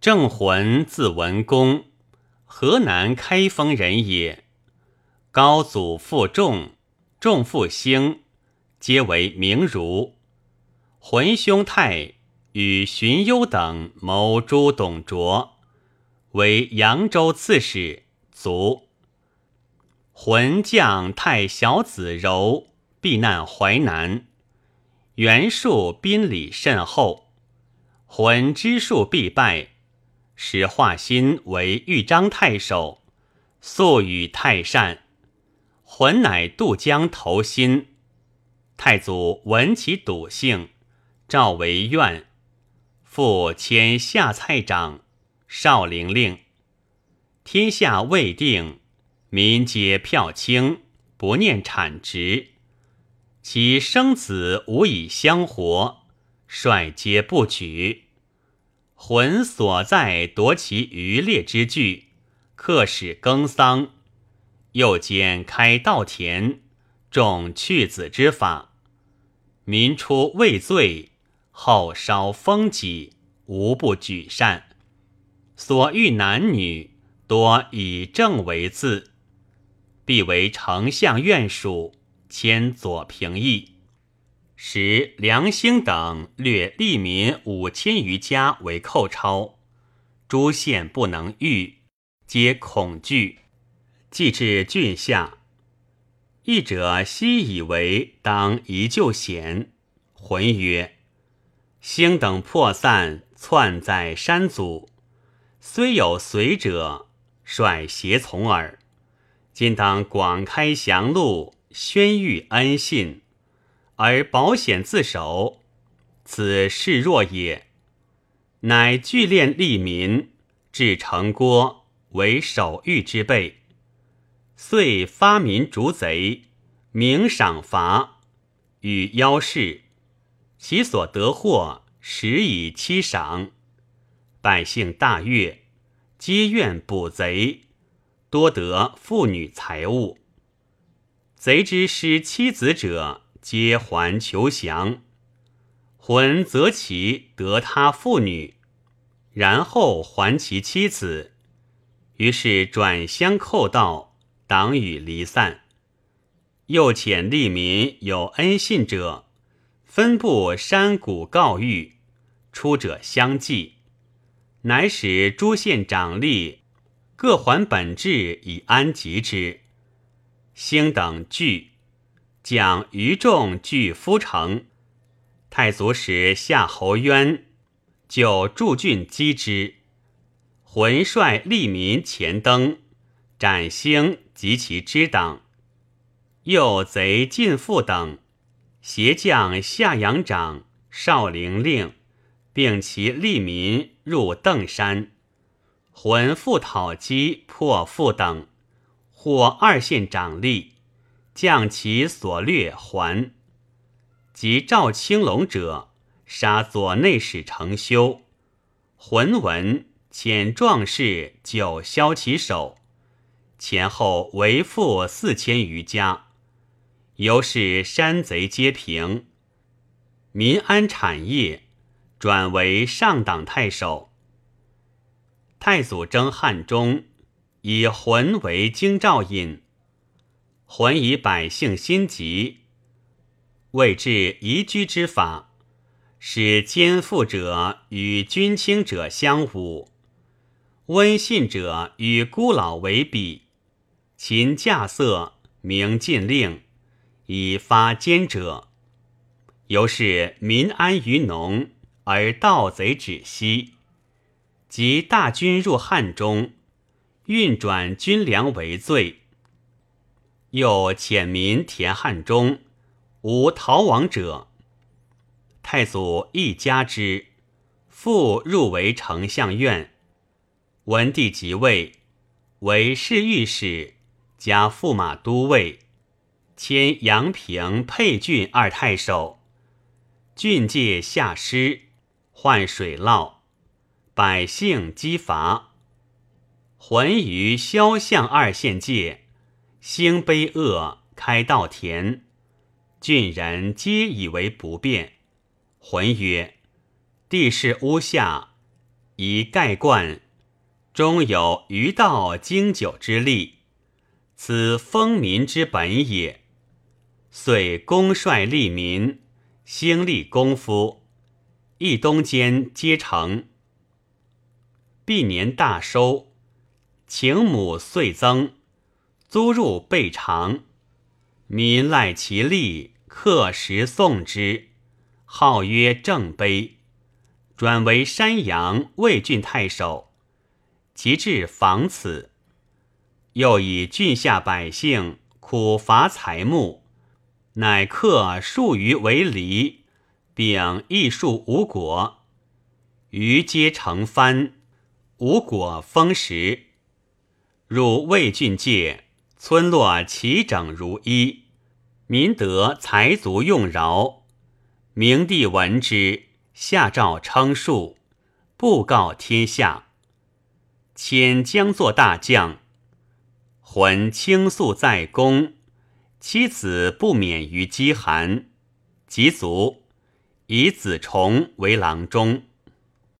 郑浑字文公，河南开封人也。高祖父仲，仲父兴，皆为名儒。浑兄泰与荀攸等谋诛董卓，为扬州刺史，卒。浑将太小子柔避难淮南，袁术宾礼甚厚，浑知术必败，使华歆为豫章太守，素与太善。浑乃渡江投辛，太祖闻其笃性，召为愿，复迁下蔡长、少陵令。天下未定。民皆票轻，不念产值，其生子无以相活，率皆不举。魂所在夺其余猎之具，客使耕桑，又兼开稻田，种去子之法。民出畏罪，后烧风己，无不举善。所遇男女，多以正为字。必为丞相院属，迁左平邑。时梁兴等掠利民五千余家为寇钞，诸县不能御，皆恐惧，既至郡下。义者悉以为当一救险。浑曰：“兴等破散，窜在山阻，虽有随者，率胁从耳。”今当广开祥路，宣谕恩信，而保险自守，此事若也。乃聚练利民，至城郭，为守御之备。遂发民逐贼，明赏罚，与邀事，其所得获，实以七赏。百姓大悦，皆愿捕贼。多得妇女财物，贼之失妻子者，皆还求降。浑则其得他妇女，然后还其妻子，于是转相寇盗，党羽离散。又遣吏民有恩信者，分布山谷告谕，出者相继，乃使诸县长吏。各还本质以安吉之。兴等惧，将余众拒夫城。太祖使夏侯渊就驻郡击之。浑率利民前登，斩兴及其支党。又贼尽父等，携将夏阳长、少陵令，并其利民入邓山。浑复讨击破腹等，获二县长吏，将其所掠还。及赵青龙者，杀左内史程修。浑闻，遣壮士九枭其首，前后为复四千余家。由是山贼皆平，民安产业，转为上党太守。太祖征汉中，以浑为京兆尹。浑以百姓心急，未至宜居之法，使奸富者与君轻者相侮，温信者与孤老为比，秦驾色，明禁令，以发奸者。由是民安于农，而盗贼止息。及大军入汉中，运转军粮为罪。又遣民填汉中，无逃亡者。太祖亦加之，复入为丞相院。文帝即位，为侍御史，加驸马都尉，迁阳平沛郡二太守。郡界下师，患水涝。百姓饥乏，浑于萧相二县界，兴卑恶，开稻田，郡人皆以为不便。浑曰：“地势屋下，以盖冠，终有余道经久之力，此丰民之本也。遂公率利民，兴立功夫，一冬间皆成。毕年大收，请亩遂增，租入倍长，民赖其利，刻石送之，号曰正碑。转为山阳魏郡太守，及至访此，又以郡下百姓苦乏财木，乃刻数余为梨，并一树无果，余皆成番，无果丰实。入魏郡界，村落齐整如一，民得财足用饶。明帝闻之。下诏称述，布告天下。遣将作大将，浑倾诉在宫，妻子不免于饥寒，及卒，以子重为郎中。